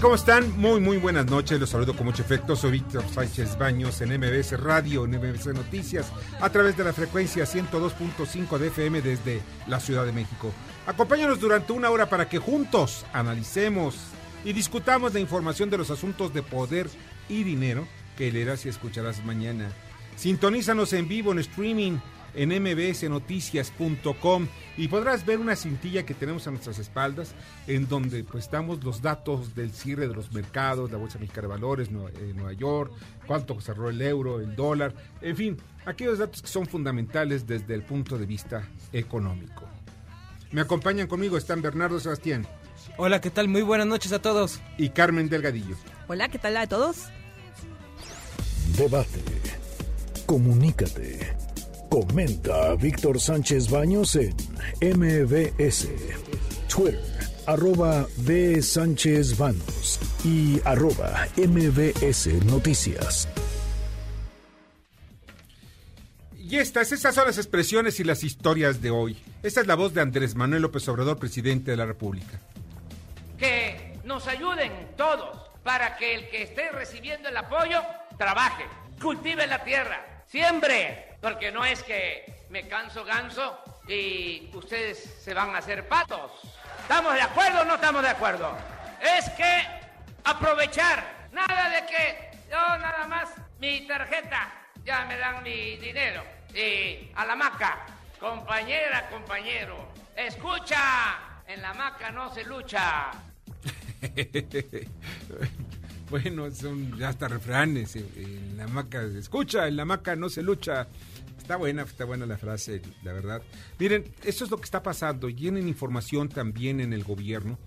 ¿Cómo están? Muy, muy buenas noches. Los saludo con mucho efecto. Soy Víctor Sánchez Baños en MBS Radio, en MBS Noticias, a través de la frecuencia 102.5 de FM desde la Ciudad de México. Acompáñanos durante una hora para que juntos analicemos y discutamos la información de los asuntos de poder y dinero que leerás y escucharás mañana. Sintonízanos en vivo en streaming en mbsnoticias.com y podrás ver una cintilla que tenemos a nuestras espaldas en donde pues damos los datos del cierre de los mercados, la Bolsa Mexicana de Valores, Nueva, eh, Nueva York, cuánto cerró el euro, el dólar, en fin, aquellos datos que son fundamentales desde el punto de vista económico. Me acompañan conmigo están Bernardo Sebastián Hola, ¿qué tal? Muy buenas noches a todos. y Carmen Delgadillo. Hola, ¿qué tal a todos? Debate. Comunícate. Comenta a Víctor Sánchez Baños en MBS. Twitter, arroba B. Sánchez Baños y arroba MBS Noticias. Y estas, estas son las expresiones y las historias de hoy. Esta es la voz de Andrés Manuel López Obrador, presidente de la República. que nos ayuden todos para que el que esté recibiendo el apoyo trabaje, cultive la tierra, siembre, porque no es que me canso ganso y ustedes se van a hacer patos. ¿Estamos de acuerdo o no estamos de acuerdo? Es que aprovechar, nada de que yo nada más mi tarjeta, ya me dan mi dinero y a la maca, compañera, compañero, escucha, en la maca no se lucha. bueno, son hasta refranes. En, la maca escucha, en la maca no se lucha. Está buena, está buena la frase, la verdad. Miren, eso es lo que está pasando. Tienen información también en el gobierno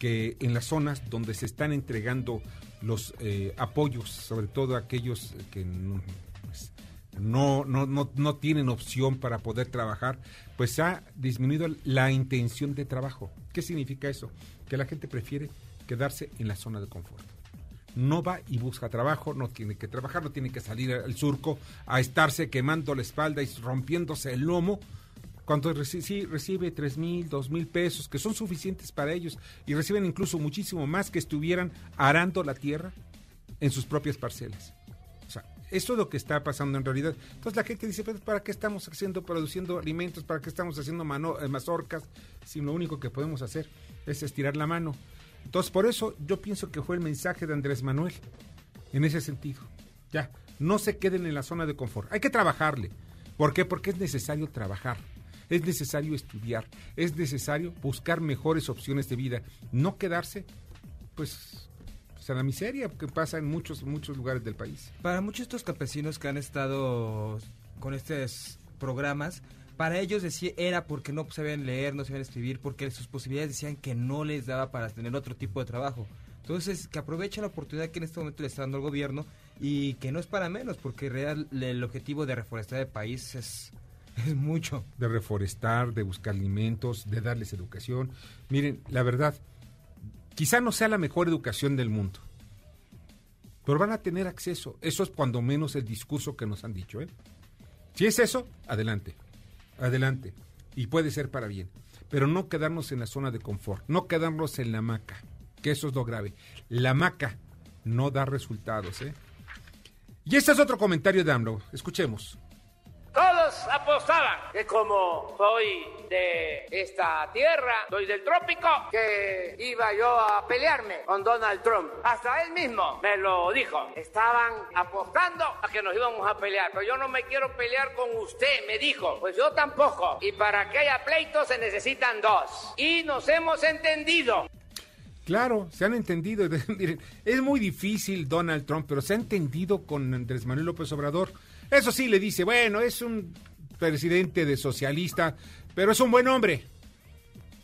que en las zonas donde se están entregando los eh, apoyos, sobre todo aquellos que no, pues, no, no, no, no tienen opción para poder trabajar, pues ha disminuido la intención de trabajo. ¿Qué significa eso? Que la gente prefiere quedarse en la zona de confort. No va y busca trabajo, no tiene que trabajar, no tiene que salir al surco a estarse quemando la espalda y rompiéndose el lomo cuando reci sí, recibe tres mil, dos mil pesos, que son suficientes para ellos, y reciben incluso muchísimo más que estuvieran arando la tierra en sus propias parcelas. O sea, eso es lo que está pasando en realidad. Entonces la gente dice, "Pero, ¿para qué estamos haciendo, produciendo alimentos? ¿Para qué estamos haciendo mano, eh, mazorcas? Si lo único que podemos hacer es estirar la mano. Entonces, por eso yo pienso que fue el mensaje de Andrés Manuel en ese sentido. Ya, no se queden en la zona de confort. Hay que trabajarle. ¿Por qué? Porque es necesario trabajar. Es necesario estudiar. Es necesario buscar mejores opciones de vida. No quedarse, pues, pues, a la miseria que pasa en muchos, muchos lugares del país. Para muchos de estos campesinos que han estado con estos programas, para ellos decía, era porque no sabían leer, no sabían escribir, porque sus posibilidades decían que no les daba para tener otro tipo de trabajo. Entonces, que aprovechen la oportunidad que en este momento le está dando el gobierno y que no es para menos, porque real, el objetivo de reforestar el país es, es mucho. de reforestar, de buscar alimentos, de darles educación. Miren, la verdad, quizá no sea la mejor educación del mundo, pero van a tener acceso. Eso es cuando menos el discurso que nos han dicho. ¿eh? Si es eso, adelante, adelante. Y puede ser para bien. Pero no quedarnos en la zona de confort, no quedarnos en la hamaca, que eso es lo grave. La hamaca no da resultados. ¿eh? Y este es otro comentario de AMLO. Escuchemos. Todos apostaban que como soy de esta tierra, soy del trópico, que iba yo a pelearme con Donald Trump. Hasta él mismo me lo dijo. Estaban apostando a que nos íbamos a pelear, pero yo no me quiero pelear con usted, me dijo. Pues yo tampoco. Y para que haya pleito se necesitan dos. Y nos hemos entendido. Claro, se han entendido. Es muy difícil Donald Trump, pero se ha entendido con Andrés Manuel López Obrador. Eso sí, le dice, bueno, es un presidente de socialista, pero es un buen hombre.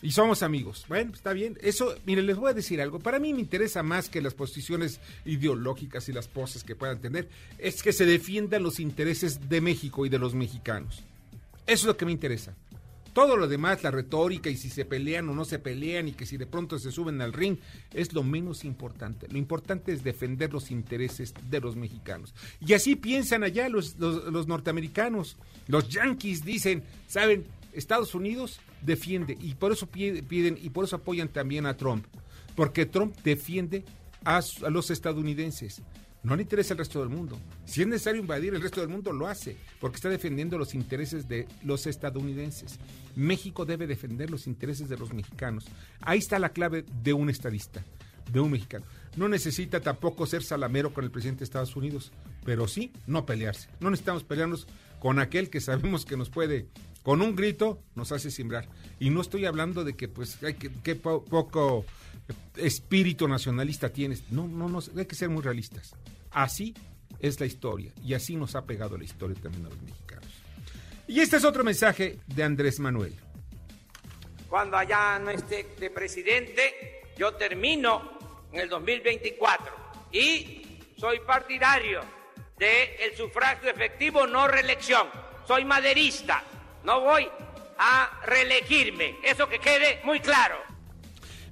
Y somos amigos. Bueno, está bien. Eso, miren, les voy a decir algo. Para mí me interesa más que las posiciones ideológicas y las poses que puedan tener, es que se defiendan los intereses de México y de los mexicanos. Eso es lo que me interesa. Todo lo demás, la retórica y si se pelean o no se pelean y que si de pronto se suben al ring, es lo menos importante. Lo importante es defender los intereses de los mexicanos. Y así piensan allá los, los, norteamericanos. Los yanquis dicen, ¿saben? Estados Unidos defiende y por eso piden y por eso apoyan también a Trump. Porque Trump defiende a, a los estadounidenses. No le interesa el resto del mundo. Si es necesario invadir el resto del mundo, lo hace, porque está defendiendo los intereses de los estadounidenses. México debe defender los intereses de los mexicanos. Ahí está la clave de un estadista, de un mexicano. No necesita tampoco ser salamero con el presidente de Estados Unidos, pero sí no pelearse. No necesitamos pelearnos con aquel que sabemos que nos puede, con un grito, nos hace simbrar. Y no estoy hablando de que, pues, hay que, poco espíritu nacionalista tienes. No, no, no, hay que ser muy realistas. Así es la historia y así nos ha pegado la historia también a los mexicanos. Y este es otro mensaje de Andrés Manuel. Cuando allá no esté de presidente, yo termino en el 2024 y soy partidario del sufragio efectivo, no reelección. Soy maderista, no voy a reelegirme. Eso que quede muy claro.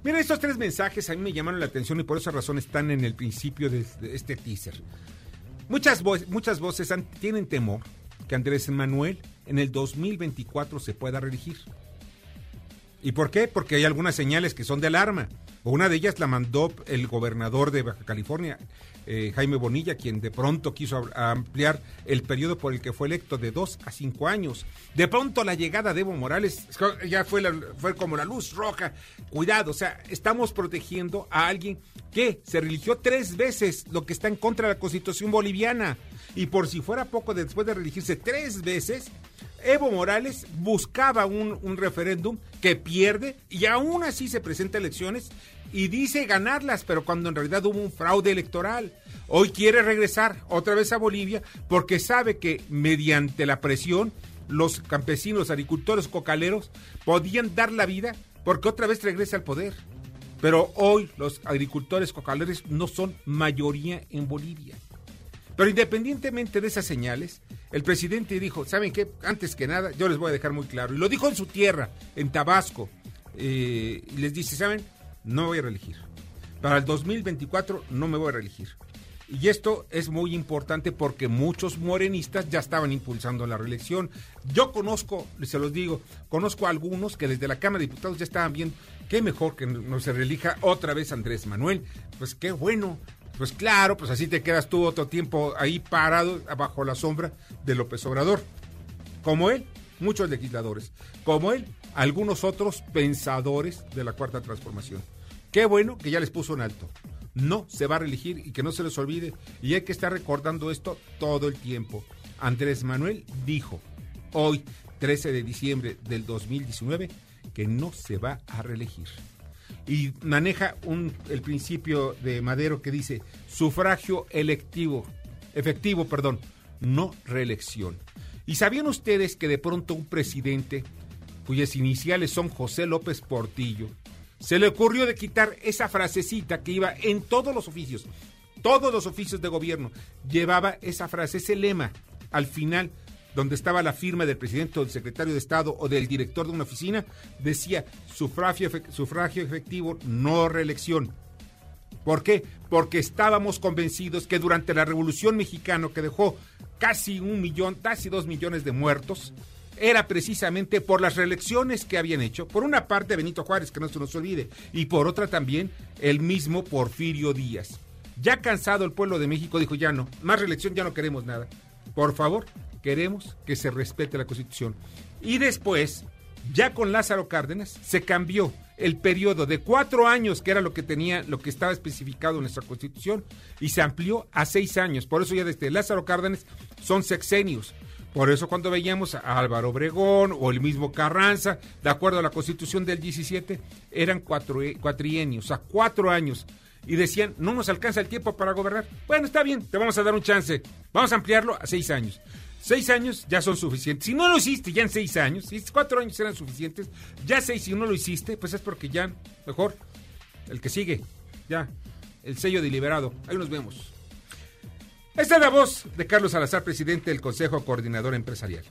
Mira, estos tres mensajes a mí me llamaron la atención y por esa razón están en el principio de este teaser. Muchas, muchas voces tienen temor que Andrés Manuel en el 2024 se pueda reelegir. ¿Y por qué? Porque hay algunas señales que son de alarma. Una de ellas la mandó el gobernador de Baja California, eh, Jaime Bonilla, quien de pronto quiso ampliar el periodo por el que fue electo de dos a cinco años. De pronto la llegada de Evo Morales ya fue, fue como la luz roja. Cuidado, o sea, estamos protegiendo a alguien que se religió tres veces, lo que está en contra de la constitución boliviana. Y por si fuera poco, después de religirse tres veces, Evo Morales buscaba un, un referéndum que pierde y aún así se presenta a elecciones y dice ganarlas, pero cuando en realidad hubo un fraude electoral. Hoy quiere regresar otra vez a Bolivia porque sabe que mediante la presión los campesinos, agricultores, cocaleros podían dar la vida porque otra vez regresa al poder. Pero hoy los agricultores cocaleros no son mayoría en Bolivia. Pero independientemente de esas señales, el presidente dijo, ¿saben qué? Antes que nada, yo les voy a dejar muy claro. Y lo dijo en su tierra, en Tabasco. Eh, y les dice, ¿saben? No me voy a reelegir. Para el 2024 no me voy a reelegir. Y esto es muy importante porque muchos morenistas ya estaban impulsando la reelección. Yo conozco, se los digo, conozco a algunos que desde la Cámara de Diputados ya estaban viendo qué mejor que no se reelija otra vez Andrés Manuel. Pues qué bueno. Pues claro, pues así te quedas tú otro tiempo ahí parado bajo la sombra de López Obrador. Como él, muchos legisladores. Como él, algunos otros pensadores de la Cuarta Transformación. Qué bueno que ya les puso un alto. No se va a reelegir y que no se les olvide. Y hay que estar recordando esto todo el tiempo. Andrés Manuel dijo hoy, 13 de diciembre del 2019, que no se va a reelegir. Y maneja el principio de Madero que dice sufragio electivo, efectivo, perdón, no reelección. ¿Y sabían ustedes que de pronto un presidente cuyas iniciales son José López Portillo, se le ocurrió de quitar esa frasecita que iba en todos los oficios, todos los oficios de gobierno, llevaba esa frase, ese lema al final, donde estaba la firma del presidente o del secretario de Estado o del director de una oficina, decía sufragio, efectivo, no reelección. ¿Por qué? Porque estábamos convencidos que durante la Revolución Mexicana, que dejó casi un millón, casi dos millones de muertos, era precisamente por las reelecciones que habían hecho, por una parte Benito Juárez, que no se nos olvide, y por otra también el mismo Porfirio Díaz. Ya cansado el pueblo de México dijo, ya no, más reelección, ya no queremos nada. Por favor, queremos que se respete la Constitución. Y después, ya con Lázaro Cárdenas, se cambió el periodo de cuatro años, que era lo que tenía, lo que estaba especificado en nuestra Constitución, y se amplió a seis años. Por eso ya desde Lázaro Cárdenas son sexenios. Por eso cuando veíamos a Álvaro Obregón o el mismo Carranza, de acuerdo a la Constitución del 17, eran cuatro, cuatrienios, o sea, cuatro años. Y decían, no nos alcanza el tiempo para gobernar. Bueno, está bien, te vamos a dar un chance. Vamos a ampliarlo a seis años. Seis años ya son suficientes. Si no lo hiciste ya en seis años, si cuatro años eran suficientes, ya seis, si no lo hiciste, pues es porque ya, mejor, el que sigue, ya, el sello deliberado. Ahí nos vemos. Esta es la voz de Carlos Salazar, presidente del Consejo Coordinador Empresarial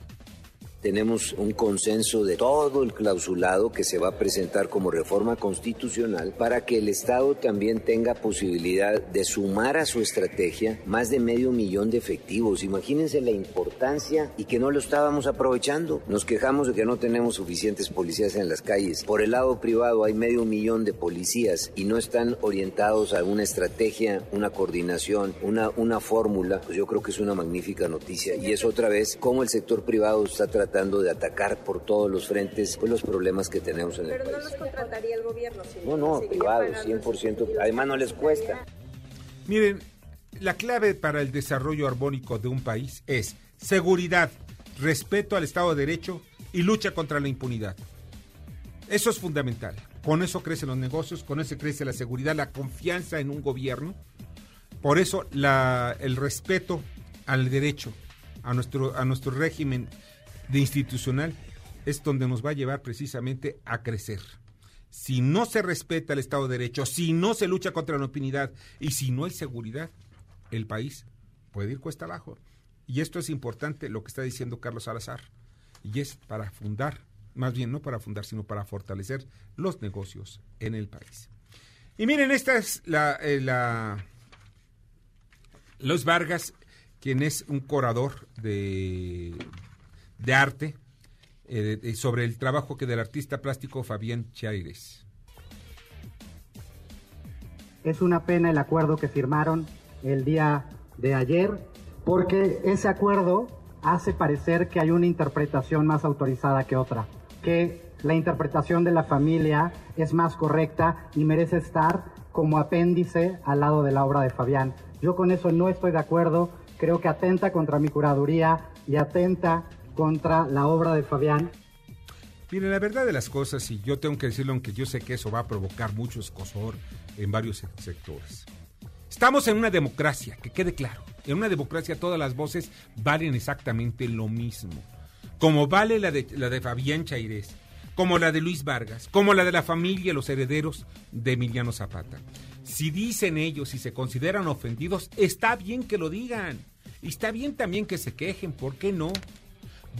tenemos un consenso de todo el clausulado que se va a presentar como reforma constitucional para que el Estado también tenga posibilidad de sumar a su estrategia más de medio millón de efectivos. Imagínense la importancia y que no lo estábamos aprovechando. Nos quejamos de que no tenemos suficientes policías en las calles. Por el lado privado hay medio millón de policías y no están orientados a una estrategia, una coordinación, una, una fórmula. Pues yo creo que es una magnífica noticia y es otra vez cómo el sector privado está tratando de atacar por todos los frentes pues, los problemas que tenemos en el país. Pero no los contrataría el gobierno. no, no, privado, 100%. Además no les cuesta. Miren, la clave para el desarrollo armónico de un país es seguridad, respeto al Estado de Derecho y lucha contra la impunidad. Eso es fundamental. Con eso crecen los negocios, con eso crece la seguridad, la confianza en un gobierno. Por eso la, el respeto al derecho, a nuestro, a nuestro régimen de institucional es donde nos va a llevar precisamente a crecer. Si no se respeta el Estado de Derecho, si no se lucha contra la impunidad y si no hay seguridad, el país puede ir cuesta abajo. Y esto es importante lo que está diciendo Carlos Salazar. Y es para fundar, más bien no para fundar, sino para fortalecer los negocios en el país. Y miren, esta es la, eh, la Los Vargas, quien es un corador de, de arte eh, sobre el trabajo que del artista plástico Fabián Chaires. Es una pena el acuerdo que firmaron el día de ayer, porque ese acuerdo hace parecer que hay una interpretación más autorizada que otra, que la interpretación de la familia es más correcta y merece estar como apéndice al lado de la obra de Fabián. Yo con eso no estoy de acuerdo, creo que atenta contra mi curaduría y atenta contra la obra de Fabián. Mire, la verdad de las cosas, y yo tengo que decirlo, aunque yo sé que eso va a provocar mucho escosor en varios sectores. Estamos en una democracia, que quede claro. En una democracia todas las voces valen exactamente lo mismo. Como vale la de, la de Fabián Chairés, como la de Luis Vargas, como la de la familia, los herederos de Emiliano Zapata. Si dicen ellos y se consideran ofendidos, está bien que lo digan. Y está bien también que se quejen, ¿por qué no?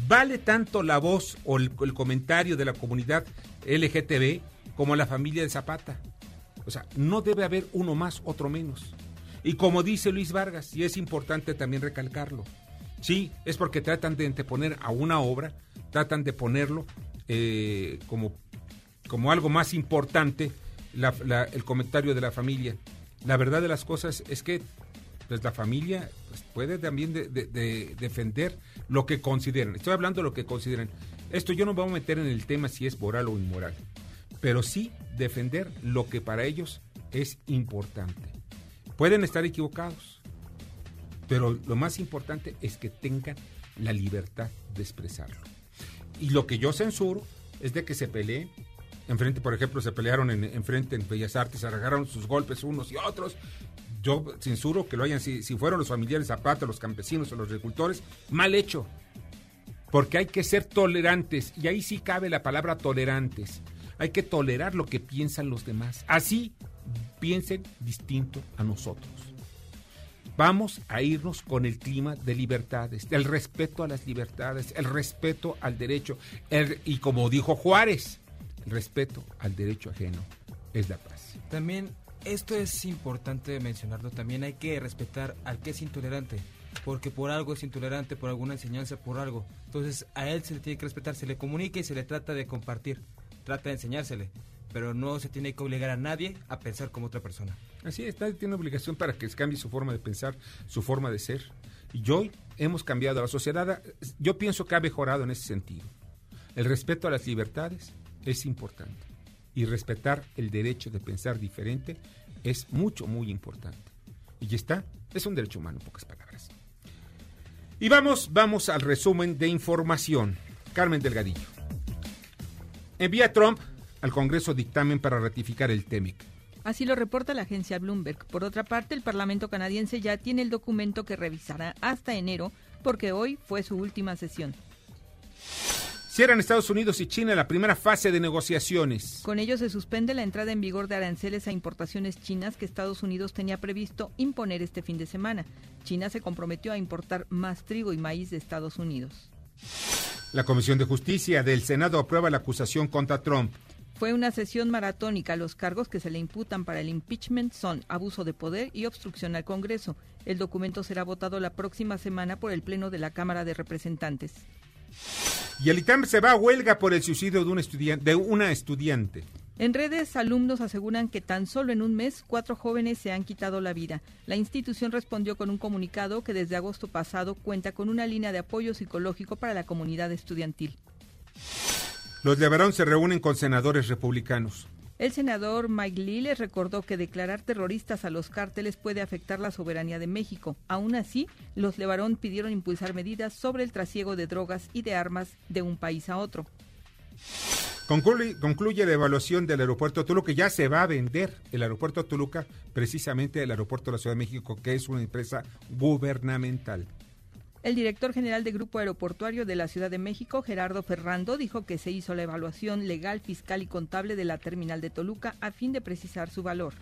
¿Vale tanto la voz o el, comentario de la comunidad LGTB como la familia de Zapata? O sea, no debe haber uno más, otro menos. Y como dice Luis Vargas, y es importante también recalcarlo, sí, es porque tratan de anteponer a una obra, tratan de ponerlo eh, como, como algo más importante el comentario de la familia. La verdad de las cosas es que pues la familia pues, puede también de, defender lo que consideren. Estoy hablando de lo que consideren. Esto yo no me voy a meter en el tema si es moral o inmoral, pero sí defender lo que para ellos es importante. Pueden estar equivocados, pero lo más importante es que tengan la libertad de expresarlo. Y lo que yo censuro es de que se peleen. Enfrente, por ejemplo, se pelearon en, enfrente en Bellas Artes, agarraron sus golpes unos y otros, yo censuro que lo hayan, si, si fueron los familiares Zapata, los campesinos o los agricultores, mal hecho. Porque hay que ser tolerantes, y ahí sí cabe la palabra tolerantes. Hay que tolerar lo que piensan los demás. Así piensen distinto a nosotros. Vamos a irnos con el clima de libertades, el respeto a las libertades, el respeto al derecho, y como dijo Juárez, el respeto al derecho ajeno es la paz. También esto es importante mencionarlo también, hay que respetar al que es intolerante, porque por algo es intolerante, por alguna enseñanza, por algo. Entonces a él se le tiene que respetar, se le comunica y se le trata de compartir, trata de enseñársele, pero no se tiene que obligar a nadie a pensar como otra persona. Así es, nadie tiene obligación para que cambie su forma de pensar, su forma de ser. Y hoy hemos cambiado la sociedad. Yo pienso que ha mejorado en ese sentido. El respeto a las libertades es importante. Y respetar el derecho de pensar diferente es mucho, muy importante. Y ya está, es un derecho humano, en pocas palabras. Y vamos, vamos al resumen de información. Carmen Delgadillo. Envía Trump al Congreso dictamen para ratificar el TEMEC. Así lo reporta la agencia Bloomberg. Por otra parte, el Parlamento canadiense ya tiene el documento que revisará hasta enero porque hoy fue su última sesión. Cierran Estados Unidos y China la primera fase de negociaciones. Con ello se suspende la entrada en vigor de aranceles a importaciones chinas que Estados Unidos tenía previsto imponer este fin de semana. China se comprometió a importar más trigo y maíz de Estados Unidos. La Comisión de Justicia del Senado aprueba la acusación contra Trump. Fue una sesión maratónica. Los cargos que se le imputan para el impeachment son abuso de poder y obstrucción al Congreso. El documento será votado la próxima semana por el Pleno de la Cámara de Representantes. Y el ITAM se va a huelga por el suicidio de, un estudiante, de una estudiante. En redes, alumnos aseguran que tan solo en un mes cuatro jóvenes se han quitado la vida. La institución respondió con un comunicado que desde agosto pasado cuenta con una línea de apoyo psicológico para la comunidad estudiantil. Los de se reúnen con senadores republicanos. El senador Mike Lee recordó que declarar terroristas a los cárteles puede afectar la soberanía de México. Aún así, los Levarón pidieron impulsar medidas sobre el trasiego de drogas y de armas de un país a otro. Concluye, concluye, la evaluación del aeropuerto Toluca. Ya se va a vender el aeropuerto Toluca, precisamente el aeropuerto de la Ciudad de México, que es una empresa gubernamental. El director general de Grupo Aeroportuario de la Ciudad de México, Gerardo Ferrando, dijo que se hizo la evaluación legal, fiscal y contable de la terminal de Toluca a fin de precisar su valor.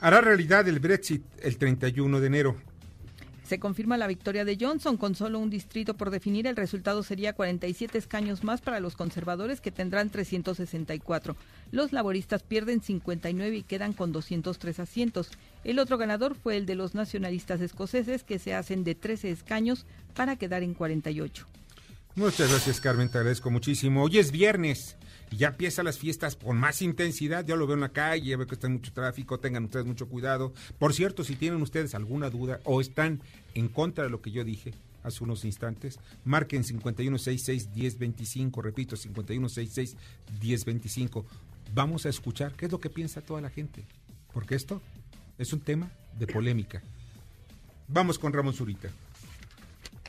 Hará realidad el Brexit el 31 de enero. Se confirma la victoria de Johnson con solo un distrito por definir. El resultado sería 47 escaños más para los conservadores que tendrán 364. Los laboristas pierden 59 y quedan con 203 asientos. El otro ganador fue el de los nacionalistas escoceses que se hacen de 13 escaños para quedar en 48. Muchas gracias Carmen, te agradezco muchísimo. Hoy es viernes ya empiezan las fiestas con más intensidad. Yo lo veo en la calle, veo que está mucho tráfico, tengan ustedes mucho cuidado. Por cierto, si tienen ustedes alguna duda o están en contra de lo que yo dije hace unos instantes, marquen 5166-1025, repito, 5166-1025. Vamos a escuchar qué es lo que piensa toda la gente, porque esto es un tema de polémica. Vamos con Ramón Zurita.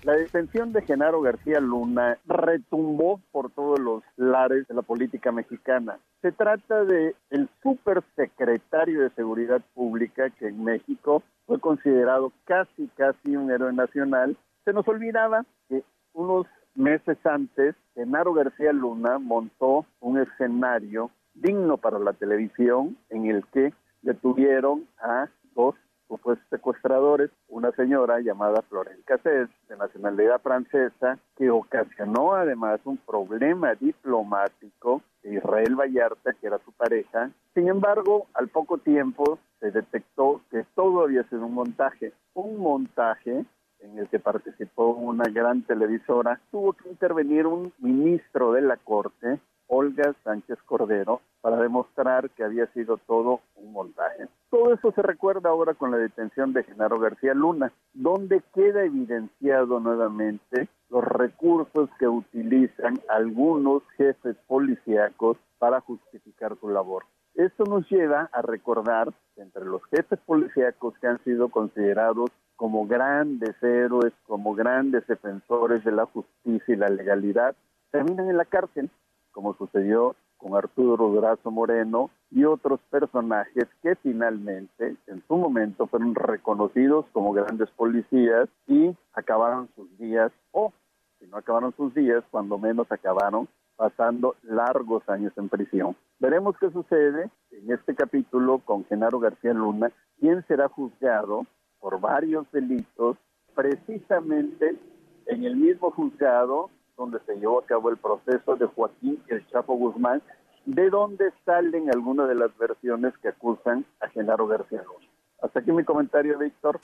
La detención de Genaro García Luna retumbó por todos los lares de la política mexicana. Se trata de el supersecretario de Seguridad Pública que en México fue considerado casi casi un héroe nacional. Se nos olvidaba que unos meses antes Genaro García Luna montó un escenario digno para la televisión en el que detuvieron a dos pues secuestradores, una señora llamada Florence Cassés, de nacionalidad francesa, que ocasionó además un problema diplomático de Israel Vallarta, que era su pareja. Sin embargo, al poco tiempo se detectó que todo había sido un montaje, un montaje en el que participó una gran televisora, tuvo que intervenir un ministro de la Corte Olga Sánchez Cordero para demostrar que había sido todo un montaje. Todo eso se recuerda ahora con la detención de Genaro García Luna, donde queda evidenciado nuevamente los recursos que utilizan algunos jefes policíacos para justificar su labor. Esto nos lleva a recordar que entre los jefes policíacos que han sido considerados como grandes héroes, como grandes defensores de la justicia y la legalidad, terminan en la cárcel como sucedió con Arturo Durazo Moreno y otros personajes que finalmente en su momento fueron reconocidos como grandes policías y acabaron sus días, o si no acabaron sus días, cuando menos acabaron pasando largos años en prisión. Veremos qué sucede en este capítulo con Genaro García Luna, quien será juzgado por varios delitos precisamente en el mismo juzgado donde se llevó a cabo el proceso de Joaquín El Chapo Guzmán, de donde salen algunas de las versiones que acusan a Genaro García Luna. Hasta aquí mi comentario, Víctor.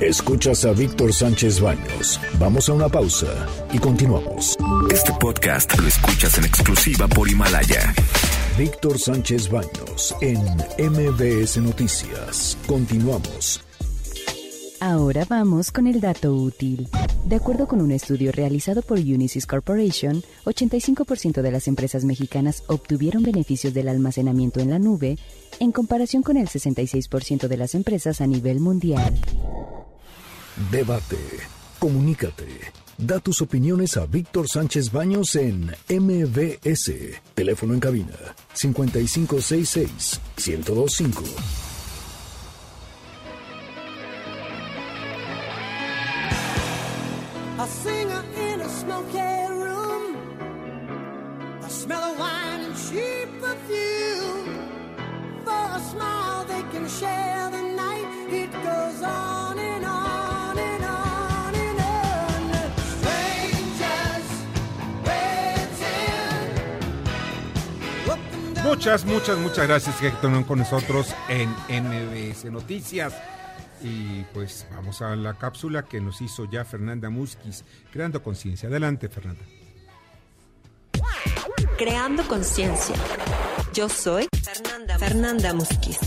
Escuchas a Víctor Sánchez Baños. Vamos a una pausa y continuamos. Este podcast lo escuchas en exclusiva por Himalaya. Víctor Sánchez Baños en MBS Noticias. Continuamos. Ahora vamos con el dato útil. De acuerdo con un estudio realizado por Unisys Corporation, 85% de las empresas mexicanas obtuvieron beneficios del almacenamiento en la nube en comparación con el 66% de las empresas a nivel mundial. Debate. Comunícate. Da tus opiniones a Víctor Sánchez Baños en MBS. Teléfono en cabina 5566 1025. A singer in a smoky room. A smell of wine and cheap perfume. For a smile they can share the night. It goes on and on and on and on. Strangers waiting. Muchas, muchas, muchas gracias que estuvieron con nosotros en NBS Noticias. Y pues vamos a la cápsula que nos hizo ya Fernanda Musquiz, creando conciencia. Adelante, Fernanda. Creando conciencia. Yo soy Fernanda, Musquiz.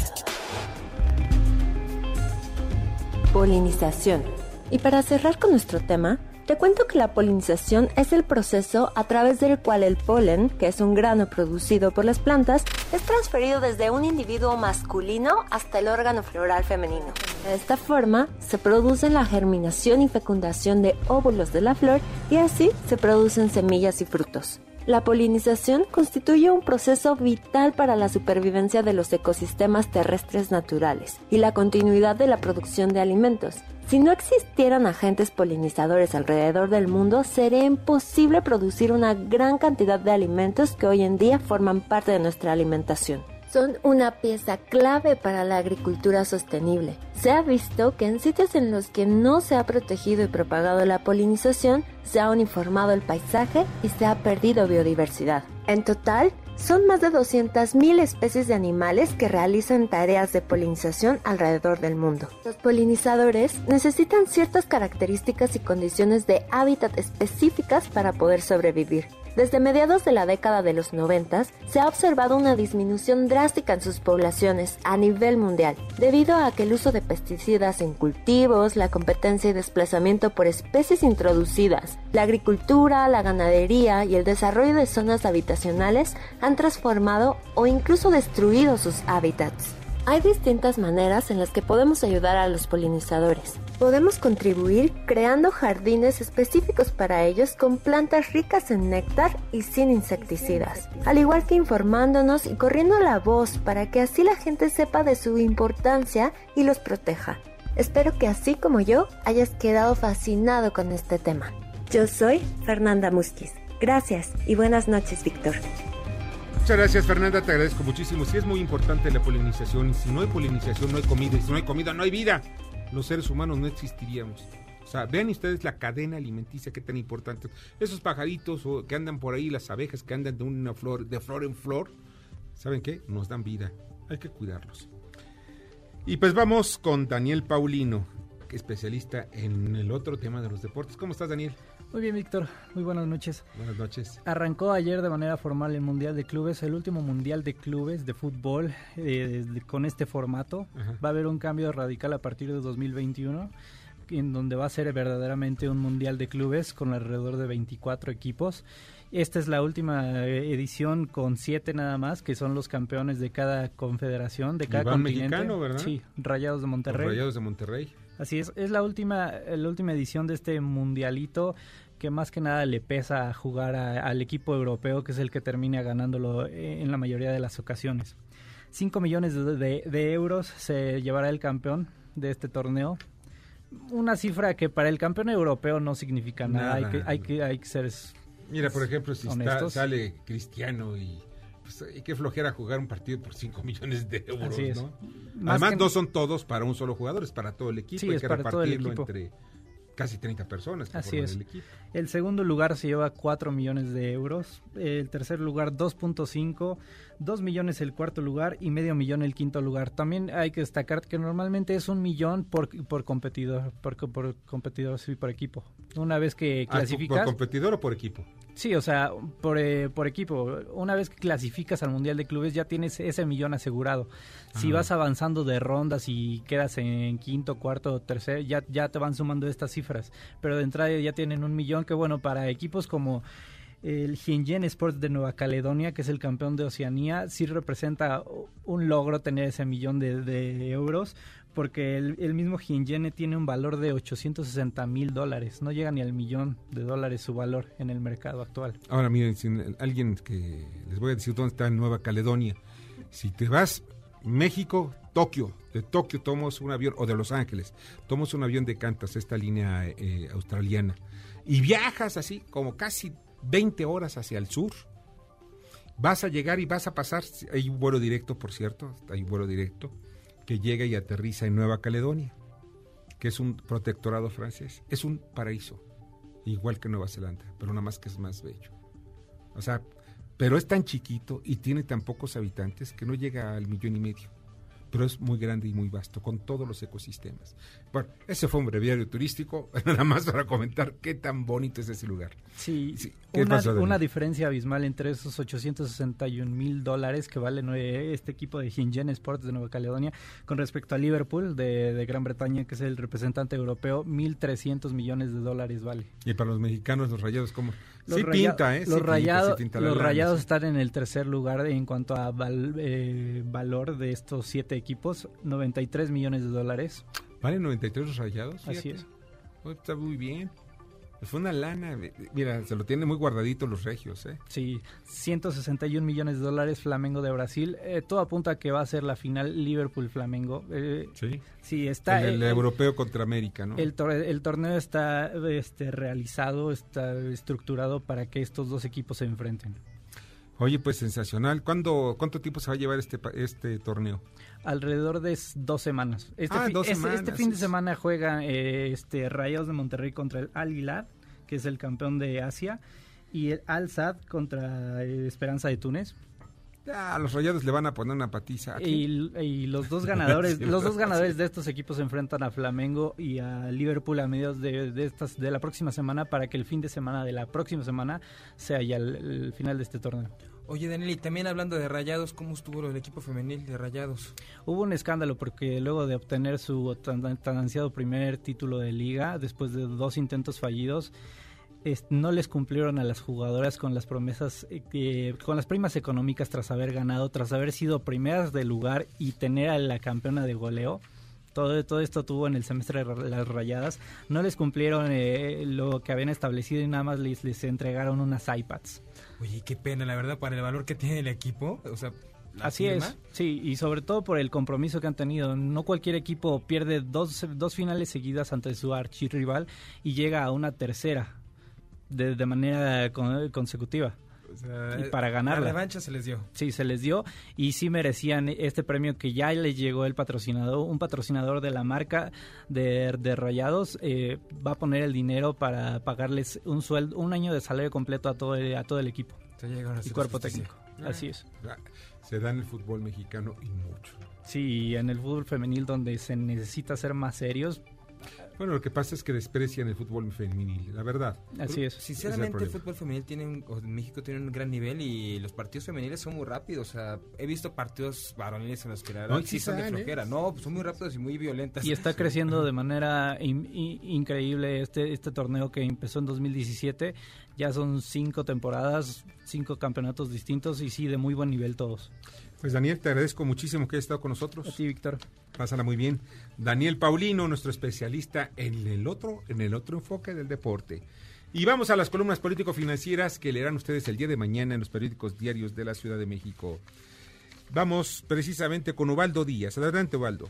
Polinización. Y para cerrar con nuestro tema, te cuento que la polinización es el proceso a través del cual el polen, que es un grano producido por las plantas, es transferido desde un individuo masculino hasta el órgano floral femenino. De esta forma, se produce la germinación y fecundación de óvulos de la flor y así se producen semillas y frutos. La polinización constituye un proceso vital para la supervivencia de los ecosistemas terrestres naturales y la continuidad de la producción de alimentos. Si no existieran agentes polinizadores alrededor del mundo, sería imposible producir una gran cantidad de alimentos que hoy en día forman parte de nuestra alimentación son una pieza clave para la agricultura sostenible. Se ha visto que en sitios en los que no se ha protegido y propagado la polinización, se ha uniformado el paisaje y se ha perdido biodiversidad. En total, son más de 200.000 especies de animales que realizan tareas de polinización alrededor del mundo. Los polinizadores necesitan ciertas características y condiciones de hábitat específicas para poder sobrevivir. Desde mediados de la década de los 90 se ha observado una disminución drástica en sus poblaciones a nivel mundial, debido a que el uso de pesticidas en cultivos, la competencia y desplazamiento por especies introducidas, la agricultura, la ganadería y el desarrollo de zonas habitacionales han transformado o incluso destruido sus hábitats. Hay distintas maneras en las que podemos ayudar a los polinizadores. Podemos contribuir creando jardines específicos para ellos con plantas ricas en néctar y sin insecticidas, al igual que informándonos y corriendo la voz para que así la gente sepa de su importancia y los proteja. Espero que así como yo hayas quedado fascinado con este tema. Yo soy Fernanda Musquiz. Gracias y buenas noches, Víctor. Muchas gracias, Fernanda, te agradezco muchísimo. Sí es muy importante la polinización. Y si no hay polinización, no hay comida. Y si no hay comida, no hay vida. Los seres humanos no existiríamos. O sea, vean ustedes la cadena alimenticia, qué tan importante. Esos pajaritos que andan por ahí, las abejas que andan de una flor, de flor en flor, ¿saben qué? Nos dan vida. Hay que cuidarlos. Y pues vamos con Daniel Paulino, que es especialista en el otro tema de los deportes. ¿Cómo estás, Daniel? Muy bien, Víctor. Muy buenas noches. Buenas noches. Arrancó ayer de manera formal el Mundial de Clubes, el último Mundial de Clubes de fútbol eh, con este formato. Ajá. Va a haber un cambio radical a partir de 2021, en donde va a ser verdaderamente un Mundial de Clubes con alrededor de 24 equipos. Esta es la última edición con siete nada más, que son los campeones de cada confederación, de cada Iván continente. mexicano, ¿verdad? Sí, Rayados de Monterrey. Los Rayados de Monterrey. Así es, es la última, la última edición de este mundialito que más que nada le pesa jugar a, al equipo europeo, que es el que termina ganándolo en la mayoría de las ocasiones. 5 millones de, de, de, euros se llevará el campeón de este torneo. Una cifra que para el campeón europeo no significa nada. nada. Hay, que, hay, que, hay que ser. Mira, por ejemplo, si está, sale Cristiano y pues, hay que flojera jugar un partido por 5 millones de euros, ¿no? Además, no son todos para un solo jugador, es para todo el equipo. Sí, hay es que repartirlo entre casi 30 personas que Así forman es. el equipo. El segundo lugar se lleva 4 millones de euros. El tercer lugar 2.5. 2 millones el cuarto lugar y medio millón el quinto lugar. También hay que destacar que normalmente es un millón por, por competidor, por, por competidor, sí, por equipo. Una vez que clasificas... Ah, ¿Por competidor o por equipo? Sí, o sea, por, eh, por equipo, una vez que clasificas al Mundial de Clubes ya tienes ese millón asegurado. Si vas avanzando de rondas y quedas en quinto, cuarto, tercer, ya, ya te van sumando estas cifras. Pero de entrada ya tienen un millón que bueno, para equipos como el Gingen Sports de Nueva Caledonia, que es el campeón de Oceanía, sí representa un logro tener ese millón de, euros, porque el, mismo Gingen tiene un valor de 860 mil dólares, no llega ni al millón de dólares su valor en el mercado actual. Ahora miren, si alguien que les voy a decir dónde está en Nueva Caledonia. Si te vas México, Tokio, de Tokio tomas un avión, o de Los Ángeles, tomas un avión de Cantas, esta línea eh, australiana, y viajas así como casi 20 horas hacia el sur. Vas a llegar y vas a pasar, hay un vuelo directo, por cierto, hay un vuelo directo, que llega y aterriza en Nueva Caledonia, que es un protectorado francés. Es un paraíso, igual que Nueva Zelanda, pero nada más que es más bello. O sea, pero es tan chiquito y tiene tan pocos habitantes que no llega al millón y medio. Pero es muy grande y muy vasto, con todos los ecosistemas. Bueno, ese fue un breviario turístico, nada más para comentar qué tan bonito es ese lugar. Sí, ¿Qué una, una diferencia abismal entre esos 861 mil dólares que vale este equipo de Gingen Sports de Nueva Caledonia con respecto a Liverpool de, de Gran Bretaña, que es el representante europeo, 1.300 millones de dólares vale. Y para los mexicanos, los rayados, ¿cómo? Los sí raya- pinta, ¿eh? Sí Los, pinta, sí pinta la los rayados sí. están en el tercer lugar en cuanto a val- eh, valor de estos siete equipos, 93 millones de dólares. ¿Valen 93 los rayados? Así Fíjate. es. Oh, está muy bien. Fue una lana. eh, Mira, se lo tienen muy guardadito los regios, ¿eh? Sí, 161 millones de dólares Flamengo de Brasil. Eh, todo apunta a que va a ser la final Liverpool-Flamengo. Eh, Sí. Sí, está. el, el eh, europeo contra América, ¿no? El, tor- el torneo está este, realizado, está estructurado para que estos dos equipos se enfrenten. Oye, pues sensacional. ¿Cuándo, ¿Cuánto tiempo se va a llevar este, este torneo? Alrededor de dos semanas. Este, Ah, fi- dos este- semanas, este fin de semana juega eh, este, Rayados de Monterrey contra el Al Hilal, que es el campeón de Asia, y el Al Sadd contra eh, Esperanza de Túnez. Ya, a los rayados le van a poner una patiza. Y, y los dos ganadores, Sí, los dos ganadores de estos equipos se enfrentan a Flamengo y a Liverpool a mediados de, de estas de la próxima semana para que el fin de semana de la próxima semana sea ya el, el final de este torneo. Oye, Daniel, y también hablando de Rayados, ¿cómo estuvo el equipo femenil de Rayados? Hubo un escándalo porque luego de obtener su tan, tan ansiado primer título de liga, después de dos intentos fallidos, es- no les cumplieron a las jugadoras con las promesas, eh, con las primas económicas tras haber ganado, tras haber sido primeras del lugar y tener a la campeona de goleo. Todo, todo esto tuvo en el semestre de las rayadas. No les cumplieron eh, lo que habían establecido y nada más les, les entregaron unas iPads. Oye, qué pena, la verdad, para el valor que tiene el equipo. O sea, Así firma. es, sí, y sobre todo por el compromiso que han tenido. No cualquier equipo pierde dos, dos finales seguidas ante su archirrival y llega a una tercera de, de manera con- consecutiva. O sea, y para ganarla. La revancha se les dio. Sí, se les dio y sí merecían este premio que ya les llegó el patrocinador, un patrocinador de la marca de, de Rayados eh, va a poner el dinero para pagarles un sueldo, un año de salario completo a todo el, a todo el equipo y cuerpo justicia. técnico. Así es. Ah, Se da en el fútbol mexicano y mucho. Sí, en el fútbol femenil donde se necesita ser más serios, Bueno, lo que pasa es que desprecian el fútbol femenil, la verdad. Así es. Sinceramente, el fútbol femenil tiene un, o en México tiene un gran nivel y los partidos femeniles son muy rápidos. O sea, he visto partidos varoniles en los que la verdad No, sí son de ¿eh? flojera. No, pues son muy rápidos y muy violentas. Y está creciendo de manera in- in- increíble este, este torneo que empezó en 2017. Ya son cinco temporadas, cinco campeonatos distintos y sí, de muy buen nivel todos. Pues Daniel, te agradezco muchísimo que hayas estado con nosotros. A ti, Víctor. Pásala muy bien. Daniel Paulino, nuestro especialista en el otro, en el otro enfoque del deporte. Y vamos a las columnas político-financieras que leerán ustedes el día de mañana en los periódicos diarios de la Ciudad de México. Vamos precisamente con Ubaldo Díaz. Adelante, Ubaldo.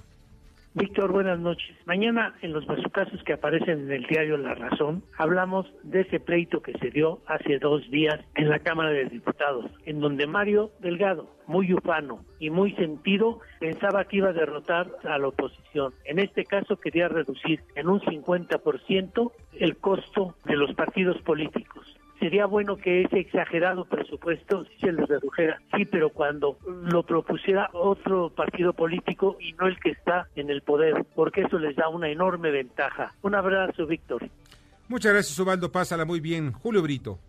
Víctor, buenas noches. Mañana en los casos que aparecen en el diario La Razón, hablamos de ese pleito que se dio hace dos días en la Cámara de Diputados, en donde Mario Delgado, muy ufano y muy sentido, pensaba que iba a derrotar a la oposición. En este caso quería reducir en un 50% el costo de los partidos políticos sería bueno que ese exagerado presupuesto se les redujera. Sí, pero cuando lo propusiera otro partido político y no el que está en el poder, porque eso les da una enorme ventaja. Un abrazo, Víctor. Muchas gracias, Ubaldo. Pásala muy bien. Julio Brito.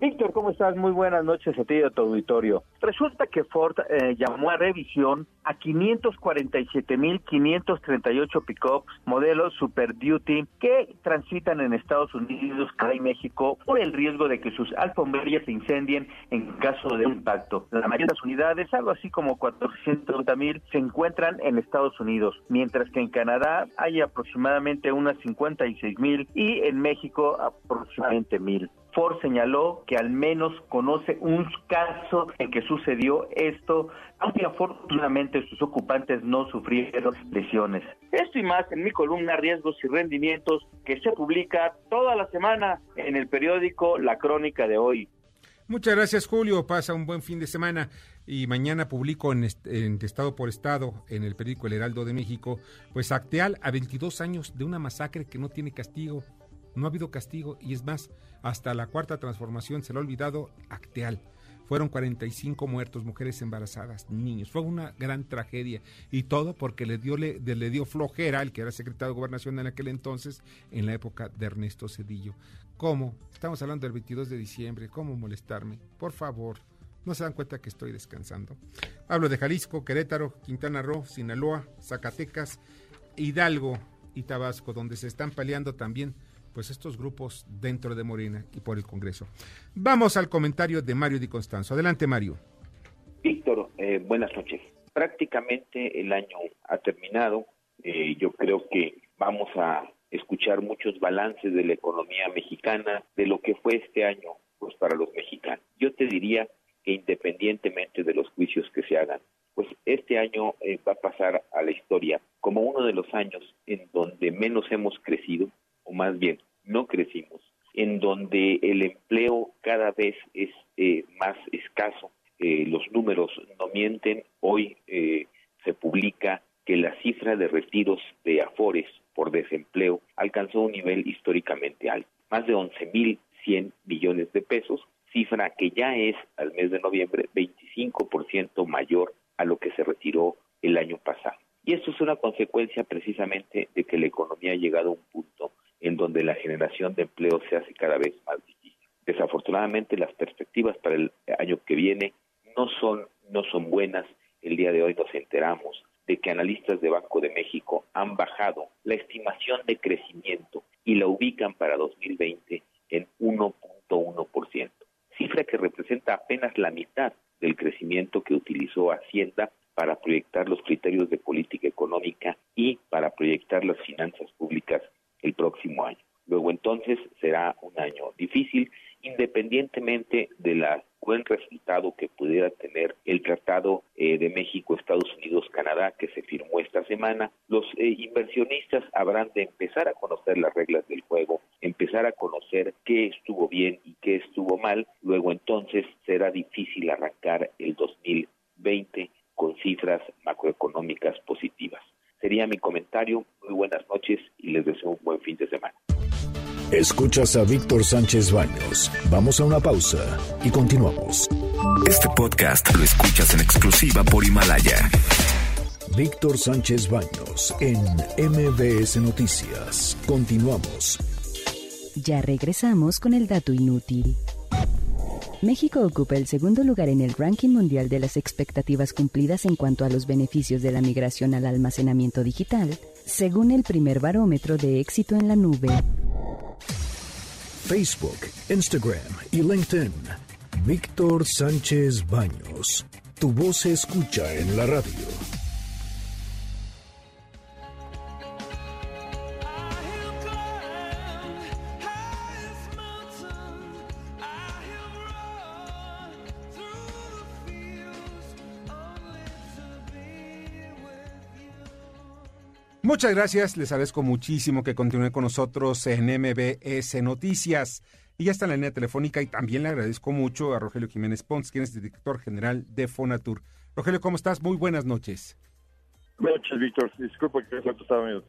Víctor, ¿cómo estás? Muy buenas noches a ti y a tu auditorio. Resulta que Ford eh, llamó a revisión a 547.538 pickups modelos Super Duty que transitan en Estados Unidos, Canadá y México por el riesgo de que sus alfombrillas se incendien en caso de impacto. La mayoría de las unidades, algo así como 430.000, se encuentran en Estados Unidos, mientras que en Canadá hay aproximadamente unas 56.000 y en México aproximadamente 1.000. Ford señaló que al menos conoce un caso en que sucedió esto, aunque afortunadamente sus ocupantes no sufrieron lesiones. Esto y más en mi columna Riesgos y Rendimientos que se publica toda la semana en el periódico La Crónica de hoy. Muchas gracias, Julio. Pasa un buen fin de semana. Y mañana publico en, en, Estado por Estado, en el periódico El Heraldo de México, pues Acteal a 22 años de una masacre que no tiene castigo. No ha habido castigo y es más, hasta la cuarta transformación se le ha olvidado Acteal. Fueron 45 muertos, mujeres embarazadas, niños. Fue una gran tragedia. Y todo porque le dio, le, le dio flojera al que era secretario de Gobernación en aquel entonces, en la época de Ernesto Cedillo. ¿Cómo? Estamos hablando del 22 de diciembre. ¿Cómo molestarme? Por favor. ¿No se dan cuenta que estoy descansando? Hablo de Jalisco, Querétaro, Quintana Roo, Sinaloa, Zacatecas, Hidalgo y Tabasco, donde se están peleando también pues estos grupos dentro de Morena y por el Congreso. Vamos al comentario de Mario Di Constanzo. Adelante, Mario. Víctor, eh, buenas noches. Prácticamente el año ha terminado. Eh, yo creo que vamos a escuchar muchos balances de la economía mexicana, de lo que fue este año pues para los mexicanos. Yo te diría que independientemente de los juicios que se hagan, pues este año eh, va a pasar a la historia como uno de los años en donde menos hemos crecido, o más bien no crecimos, en donde el empleo cada vez es eh, más escaso, eh, los números no mienten, hoy eh, se publica que la cifra de retiros de Afores por desempleo alcanzó un nivel históricamente alto, más de 11.100 millones de pesos, cifra que ya es al mes de noviembre 25% mayor a lo que se retiró el año pasado. Y esto es una consecuencia precisamente de que la economía ha llegado a un punto en donde la generación de empleo se hace cada vez más difícil. Desafortunadamente las perspectivas para el año que viene no son no son buenas. El día de hoy nos enteramos de que analistas de Banco de México han bajado la estimación de crecimiento y la ubican para 2020 en 1.1%, cifra que representa apenas la mitad del crecimiento que utilizó Hacienda para proyectar los criterios de política económica y para proyectar las finanzas públicas año. Luego entonces será un año difícil, independientemente del buen resultado que pudiera tener el Tratado eh, de México, Estados Unidos, Canadá, que se firmó esta semana, los eh, inversionistas habrán de empezar a conocer las reglas del juego, empezar a conocer qué estuvo bien y qué estuvo mal, luego entonces será difícil arrancar el 2020 con cifras macroeconómicas positivas. Sería mi comentario. Muy buenas noches y les deseo fin de semana. Escuchas a Víctor Sánchez Baños. Vamos a una pausa y continuamos. Este podcast lo escuchas en exclusiva por Himalaya. Víctor Sánchez Baños en MBS Noticias. Continuamos. Ya regresamos con el dato inútil. México ocupa el segundo lugar en el ranking mundial de las expectativas cumplidas en cuanto a los beneficios de la migración al almacenamiento digital, según el primer barómetro de éxito en la nube. Facebook, Instagram y LinkedIn. Víctor Sánchez Baños. Tu voz se escucha en la radio. Muchas gracias, les agradezco muchísimo que continúen con nosotros en MBS Noticias. Y ya está en la línea telefónica y también le agradezco mucho a Rogelio Jiménez Pons, quien es director general de Fonatur. Rogelio, ¿cómo estás? Muy buenas noches. Buenas noches, Víctor. Disculpa que estaba medio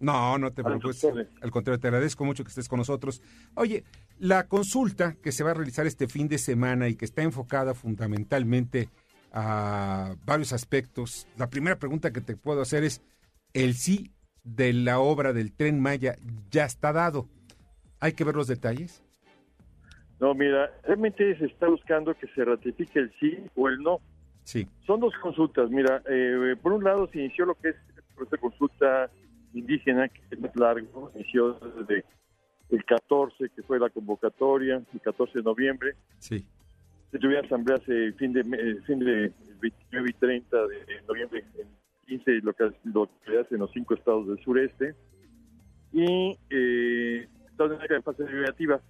no, no te preocupes. Al contrario, te agradezco mucho que estés con nosotros. Oye, la consulta que se va a realizar este fin de semana y que está enfocada fundamentalmente a varios aspectos. La primera pregunta que te puedo hacer es, el sí de la obra del tren Maya ya está dado. ¿Hay que ver los detalles? No, mira, realmente se está buscando que se ratifique el sí o el no. Sí. Son dos consultas. Mira, eh, por un lado se inició lo que es esta consulta indígena, que es más largo, inició desde el 14, que fue la convocatoria, el 14 de noviembre. Sí. Se tuvieron asambleas el fin de, el fin de 29 y 30 de noviembre en 15 local- localidades en los cinco estados del sureste. Y eh, estamos en fase deliberativa.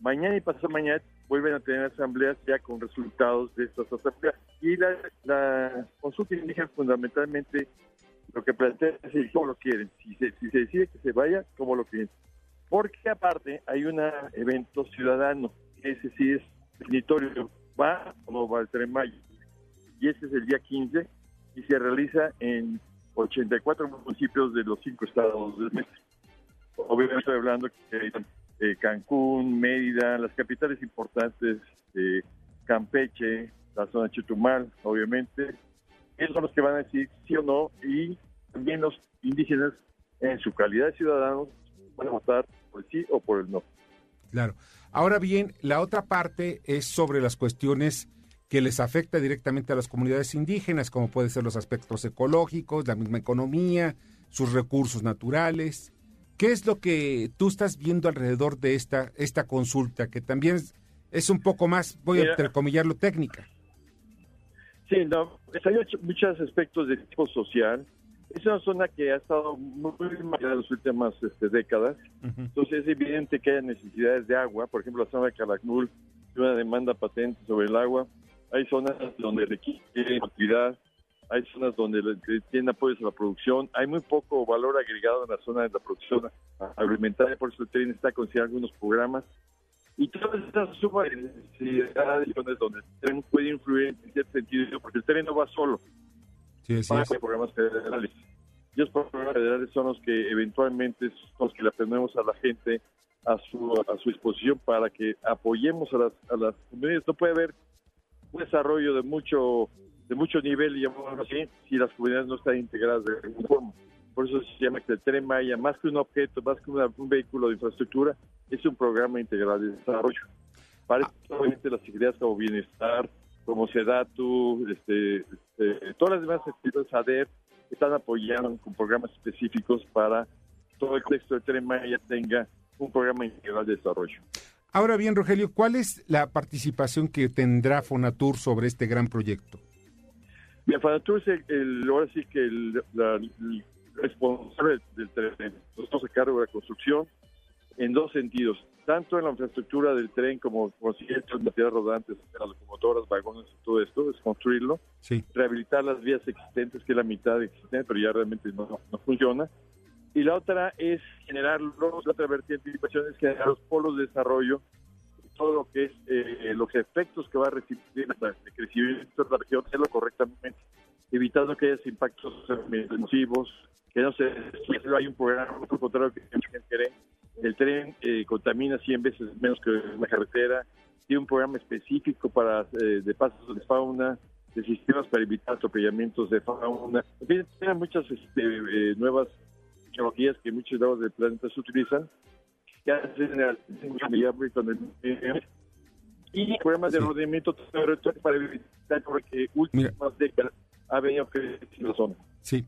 Mañana y pasado mañana vuelven a tener asambleas ya con resultados de estas asambleas. Y la, la consulta indígena fundamentalmente lo que plantea es el cómo lo quieren. Si se, si se decide que se vaya, cómo lo quieren. Porque aparte hay un evento ciudadano, ese sí es definitorio, va o no va el Tren Maya. Y ese es el día 15 y se realiza en 84 municipios de los cinco estados del México. Obviamente estoy hablando que eh, Cancún, Mérida, las capitales importantes, eh, Campeche, la zona Chetumal, obviamente. Ellos son los que van a decir sí o no y también los indígenas en su calidad de ciudadanos van a votar por el sí o por el no. Claro. Ahora bien, la otra parte es sobre las cuestiones que les afecta directamente a las comunidades indígenas, como pueden ser los aspectos ecológicos, la misma economía, sus recursos naturales. ¿Qué es lo que tú estás viendo alrededor de esta, esta consulta, que también es, es un poco más, voy a entrecomillarlo, técnica? Sí, no, hay much- muchos aspectos de tipo social. Es una zona que ha estado muy marcada en las últimas este, décadas. Entonces es evidente que hay necesidades de agua. Por ejemplo, la zona de Calakmul tiene una demanda patente sobre el agua. Hay zonas donde requiere actividad. Hay zonas donde tienen apoyos a la producción. Hay muy poco valor agregado en la zona de la producción agroalimentaria. Por eso el TRIN está considerando algunos programas. Y todas esas suma de necesidades donde el tren puede influir en cierto sentido, porque el tren no va solo. Sí, es. por programas federales. Y los programas federales son los que eventualmente son los que le ponemos a la gente a su, a su disposición para que apoyemos a las, a las comunidades. No puede haber un desarrollo de mucho de mucho nivel, llamémoslo así, si las comunidades no están integradas de alguna forma. Por eso se llama que el Tren Maya, más que un objeto, más que una- un vehículo de infraestructura, es un programa integral de desarrollo. Para eso, obviamente, las secretarías como Bienestar, como SEDATU, este, este, todas las demás entidades ADER están apoyando con programas específicos para todo el contexto del Tren Maya tenga un programa integral de desarrollo. Ahora bien, Rogelio, ¿cuál es la participación que tendrá Fonatur sobre este gran proyecto? Bien, Fonatur es el, el- ahora sí que el, la- el responsable del tren. Nosotros a cargo de la construcción en dos sentidos, tanto en la infraestructura del tren como conciertos, materiales rodantes, las locomotoras, vagones, todo esto, es construirlo, Sí. rehabilitar las vías existentes, que es la mitad existente, pero ya realmente no, no funciona. Y la otra es generar, los- la otra vertiente de inversión es generar los polos de desarrollo todo lo que es eh, los efectos que va a recibir el crecimiento de la región, hacerlo correctamente, evitando que haya impactos nocivos, que no se hay un programa, por contrario que gente cree, el tren eh, contamina 100 veces menos que la carretera, tiene un programa específico para eh, de pasos de fauna, de sistemas para evitar atropellamientos de fauna, en fin, tiene muchas este, eh, nuevas tecnologías que muchos lados del planeta se utilizan que hacen el y programas de rodeamiento territorial para evitar porque últimas décadas ha venido creciendo la zona. Sí.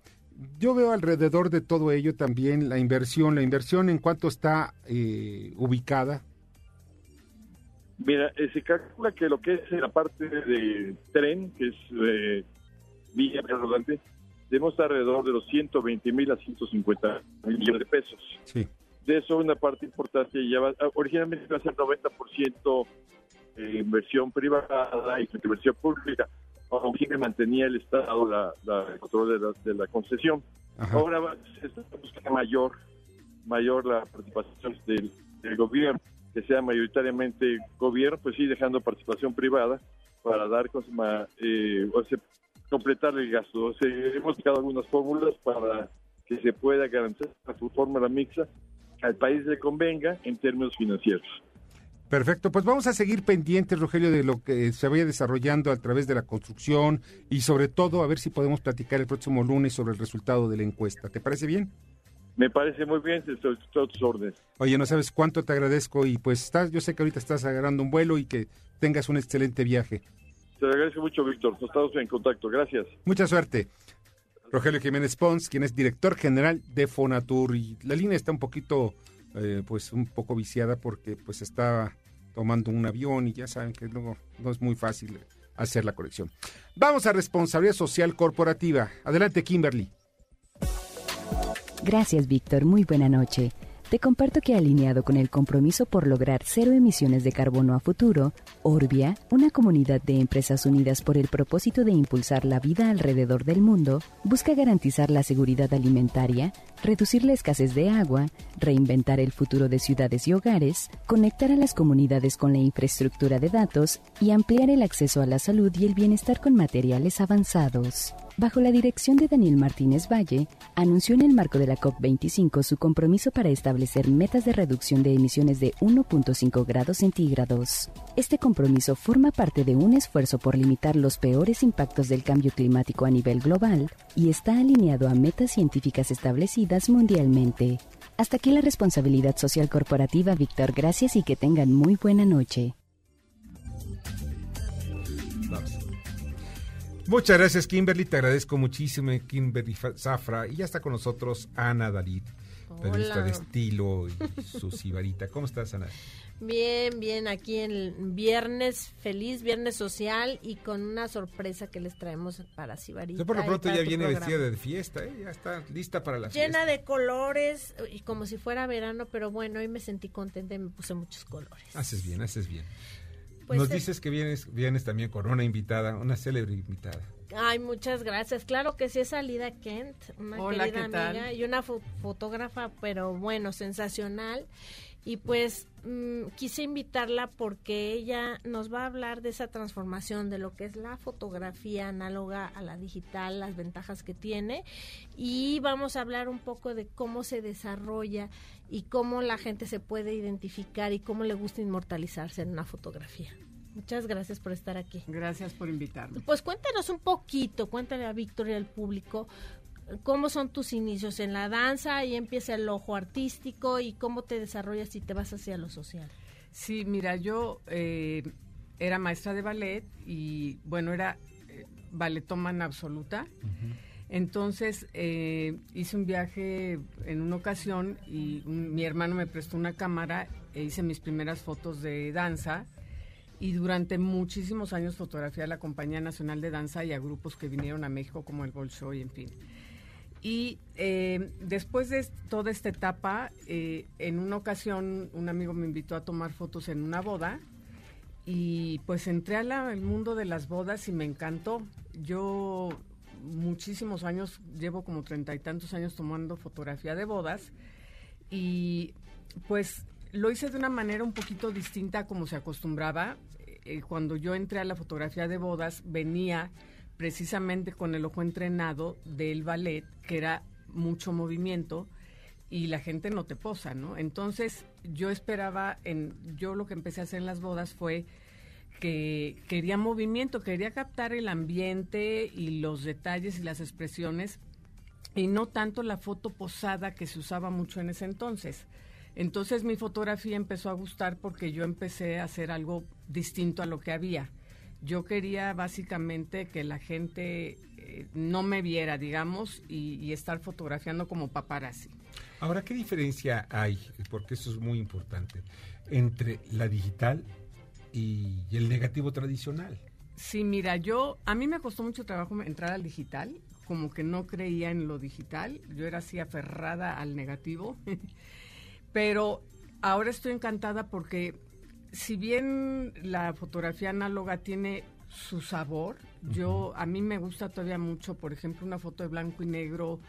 Yo veo alrededor de todo ello también la inversión. La inversión en cuánto está eh, ubicada. Mira, eh, se calcula que lo que es la parte de tren, que es eh, vía rodante, debemos estar alrededor de los 120 mil a 150 mil millones de pesos. Sí. De eso una parte importante ya va, originalmente iba a ser 90% eh, inversión privada y inversión pública, aunque mantenía el Estado la, la- el control de la, de la concesión. Ahora va- se está buscando mayor, mayor la participación del, del gobierno, que sea mayoritariamente gobierno, pues sí dejando participación privada para dar eh, completar el gasto. O sea, hemos buscado algunas fórmulas para que se pueda garantizar su fórmula mixta al país le convenga en términos financieros. Perfecto, pues vamos a seguir pendientes, Rogelio, de lo que se vaya desarrollando a través de la construcción y sobre todo a ver si podemos platicar el próximo lunes sobre el resultado de la encuesta. ¿Te parece bien? Me parece muy bien, estoy a tus órdenes. Oye, no sabes cuánto te agradezco y pues estás, yo sé que ahorita estás agarrando un vuelo y que tengas un excelente viaje. Te agradezco mucho, Víctor. Estamos en contacto. Gracias. Mucha suerte. Rogelio Jiménez Pons, quien es director general de Fonatur y la línea está un poquito, eh, pues un poco viciada porque pues está tomando un avión y ya saben que luego no es muy fácil hacer la conexión. Vamos a responsabilidad social corporativa. Adelante, Kimberly. Gracias, Víctor. Muy buena noche. Te comparto que alineado con el compromiso por lograr cero emisiones de carbono a futuro, Orbia, una comunidad de empresas unidas por el propósito de impulsar la vida alrededor del mundo, busca garantizar la seguridad alimentaria, reducir la escasez de agua, reinventar el futuro de ciudades y hogares, conectar a las comunidades con la infraestructura de datos y ampliar el acceso a la salud y el bienestar con materiales avanzados. Bajo la dirección de Daniel Martínez Valle, anunció en el marco de la COP25 su compromiso para establecer metas de reducción de emisiones de 1.5 grados centígrados. Este compromiso forma parte de un esfuerzo por limitar los peores impactos del cambio climático a nivel global y está alineado a metas científicas establecidas mundialmente. Hasta aquí la responsabilidad social corporativa, Víctor. Gracias y que tengan muy buena noche. Muchas gracias, Kimberly. Te agradezco muchísimo, Kimberly Zafra. Y ya está con nosotros Ana Dalit, periodista de estilo y su sibarita. ¿Cómo estás, Ana? Bien, bien, aquí en viernes, feliz viernes social y con una sorpresa que les traemos para Sibarita. Yo por lo pronto ya viene programa. vestida de fiesta, ¿eh? Ya está lista para la Llena fiesta. de colores y como si fuera verano, pero bueno, hoy me sentí contenta y me puse muchos colores. Haces bien, haces bien. Pues Nos es- dices que vienes, vienes también con una invitada, una célebre invitada. Ay, muchas gracias. Claro que sí es Salida Kent, una Hola, querida ¿qué tal? amiga y una fo- fotógrafa, pero bueno, sensacional. Y pues mm, quise invitarla porque ella nos va a hablar de esa transformación de lo que es la fotografía análoga a la digital, las ventajas que tiene y vamos a hablar un poco de cómo se desarrolla y cómo la gente se puede identificar y cómo le gusta inmortalizarse en una fotografía. Muchas gracias por estar aquí. Gracias por invitarme. Pues cuéntanos un poquito, cuéntale a Víctor y al público cómo son tus inicios en la danza, ahí empieza el ojo artístico y cómo te desarrollas y te vas hacia lo social. Sí, mira, yo eh, era maestra de ballet y bueno, era eh, balletómana absoluta. Entonces eh, hice un viaje en una ocasión y un- mi hermano me prestó una cámara e hice mis primeras fotos de danza y durante muchísimos años fotografié a la Compañía Nacional de Danza y a grupos que vinieron a México como el Bolshoi, en fin. Y eh, después de toda esta etapa, eh, en una ocasión un amigo me invitó a tomar fotos en una boda y pues entré al mundo de las bodas y me encantó. Yo muchísimos años, llevo como treinta y tantos años tomando fotografía de bodas y pues lo hice de una manera un poquito distinta a como se acostumbraba. Eh, cuando yo entré a la fotografía de bodas venía precisamente con el ojo entrenado del ballet, que era mucho movimiento y la gente no te posa, ¿no? Entonces yo esperaba, en, yo lo que empecé a hacer en las bodas fue que quería movimiento, quería captar el ambiente y los detalles y las expresiones y no tanto la foto posada que se usaba mucho en ese entonces. Entonces mi fotografía empezó a gustar porque yo empecé a hacer algo distinto a lo que había. Yo quería básicamente que la gente eh, no me viera, digamos, y, y estar fotografiando como paparazzi. Ahora, ¿qué diferencia hay? Porque eso es muy importante. Entre la digital y el negativo tradicional. Sí, mira, yo, a mí me costó mucho trabajo entrar al digital, como que no creía en lo digital, yo era así aferrada al negativo, pero ahora estoy encantada porque si bien la fotografía análoga tiene su sabor, yo, a mí me gusta todavía mucho, por ejemplo, una foto de blanco y negro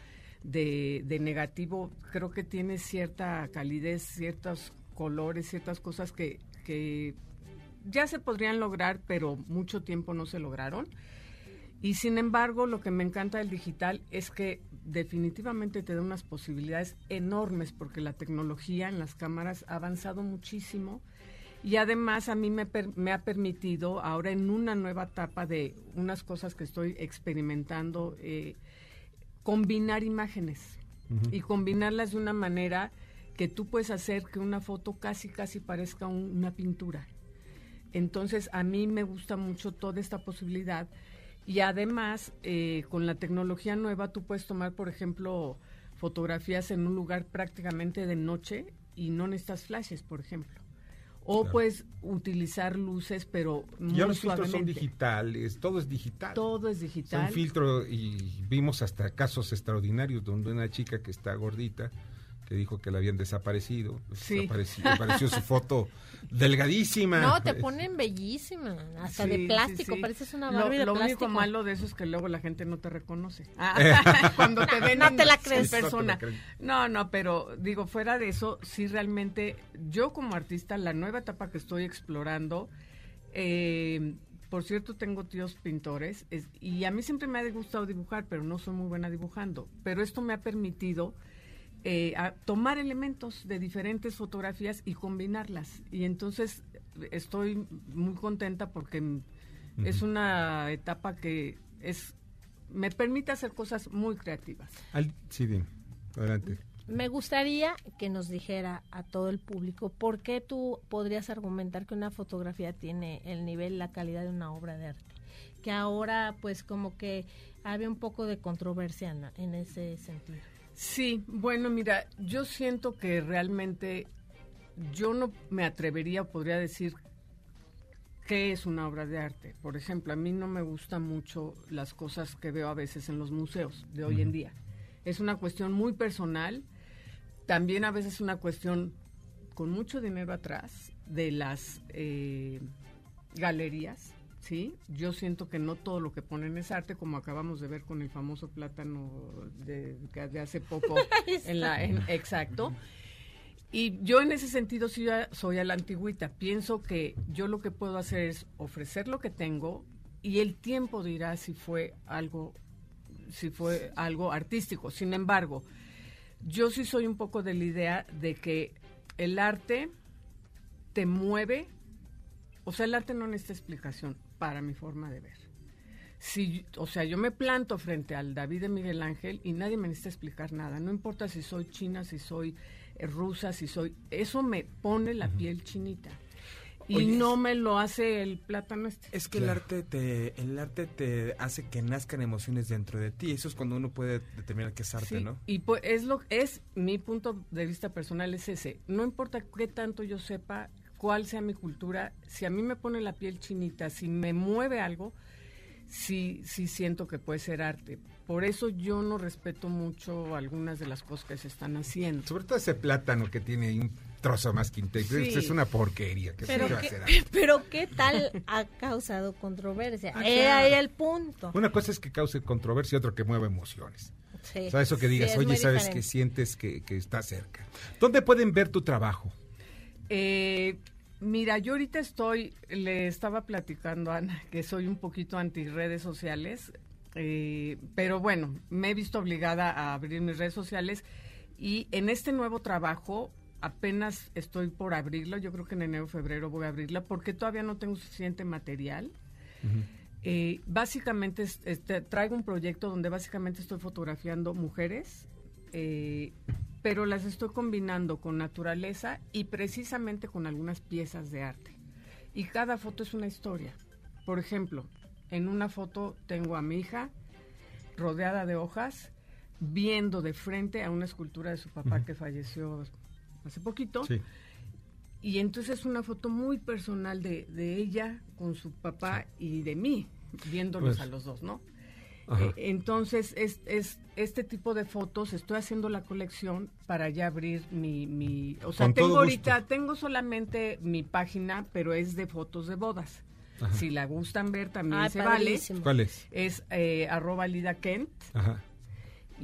de, de negativo, creo que tiene cierta calidez, ciertos colores, ciertas cosas que, que ya se podrían lograr, pero mucho tiempo no se lograron. Y sin embargo, lo que me encanta del digital es que definitivamente te da unas posibilidades enormes porque la tecnología en las cámaras ha avanzado muchísimo y además a mí me, per- me ha permitido ahora en una nueva etapa de unas cosas que estoy experimentando, eh, combinar imágenes. y combinarlas de una manera que tú puedes hacer que una foto casi, casi parezca un- una pintura. Entonces, a mí me gusta mucho toda esta posibilidad. Y además, eh, con la tecnología nueva, tú puedes tomar, por ejemplo, fotografías en un lugar prácticamente de noche y no necesitas flashes, por ejemplo. O Claro. puedes utilizar luces, pero muy Ya los filtros son suavemente. digitales, todo es digital. Todo es digital. Son filtro y vimos hasta casos extraordinarios donde una chica que está gordita que dijo que la habían desaparecido. Pues Sí. Apareció, apareció su foto delgadísima. No, te ponen bellísima, hasta Sí, de plástico, sí. pareces una Lo, Barbie de lo plástico. único malo de eso es que luego la gente no te reconoce. Ah, cuando te No, ven no en- te la crees. persona. No. No, no, pero digo, fuera de eso, sí realmente, yo como artista, la nueva etapa que estoy explorando, eh, por cierto, tengo tíos pintores es- y a mí siempre me ha gustado dibujar, pero no soy muy buena dibujando. Pero esto me ha permitido eh, a tomar elementos de diferentes fotografías y combinarlas. Y entonces estoy muy contenta porque es una etapa que es me permite hacer cosas muy creativas. Al- sí, dime. Adelante. Me gustaría que nos dijera a todo el público por qué tú podrías argumentar que una fotografía tiene el nivel, la calidad de una obra de arte. Que ahora, pues, como que había un poco de controversia en, en ese sentido. Sí, bueno, mira, yo siento que realmente yo no me atrevería podría decir qué es una obra de arte. Por ejemplo, a mí no me gustan mucho las cosas que veo a veces en los museos de hoy en día. Es una cuestión muy personal, también a veces una cuestión con mucho dinero atrás de las eh, galerías, ¿sí? Yo siento que no todo lo que ponen es arte, como acabamos de ver con el famoso plátano de, hace poco. en la, en- exacto. Y yo en ese sentido sí soy a la antigüita. Pienso que yo lo que puedo hacer es ofrecer lo que tengo y el tiempo dirá si fue algo si fue algo artístico. Sin embargo, yo sí soy un poco de la idea de que el arte te mueve, o sea, el arte no necesita explicación para mi forma de ver. Si, o sea, yo me planto frente al David de Miguel Ángel y nadie me necesita explicar nada. No importa si soy china, si soy eh, rusa, si soy... Eso me pone la piel chinita. Y Oye, no me lo hace el plátano este. Es que el arte te el arte te hace que nazcan emociones dentro de ti. Eso es cuando uno puede determinar qué es arte, Sí, ¿no? Y pues es lo es mi punto de vista personal es ese. No importa qué tanto yo sepa, cuál sea mi cultura, si a mí me pone la piel chinita, si me mueve algo, sí sí siento que puede ser arte. Por eso yo no respeto mucho algunas de las cosas que se están haciendo. Sobre todo ese plátano que tiene ahí un trozo más que. Sí. Es una porquería. Que Pero a qué, hacer arte. pero qué tal ha causado controversia. Ah, claro. ahí el punto. Una cosa es que cause controversia y otra que mueva emociones. Sí. O sea, eso que Sí, digas, es oye, sabes diferente. que sientes que, que está cerca. ¿Dónde pueden ver tu trabajo? Eh, mira, yo ahorita estoy, le estaba platicando a Ana que soy un poquito anti redes sociales, eh, pero bueno, me he visto obligada a abrir mis redes sociales y en este nuevo trabajo apenas estoy por abrirlo, yo creo que en enero o febrero voy a abrirla porque todavía no tengo suficiente material. Eh, básicamente es- este, traigo un proyecto donde básicamente estoy fotografiando mujeres, eh, pero las estoy combinando con naturaleza y precisamente con algunas piezas de arte. Y cada foto es una historia. Por ejemplo, en una foto tengo a mi hija rodeada de hojas, viendo de frente a una escultura de su papá que falleció hace poquito. Sí. Y entonces es una foto muy personal de, de ella con su papá y de mí, viéndolos Pues. a los dos, ¿no? Ajá. Eh, entonces, es, es este tipo de fotos, estoy haciendo la colección para ya abrir mi... mi o sea, Con tengo ahorita, tengo solamente mi página, pero es de fotos de bodas. Ajá. Si la gustan ver, también Ay, se padrísimo. vale. ¿Cuál es? Es eh, arroba Lida Kent. Ajá.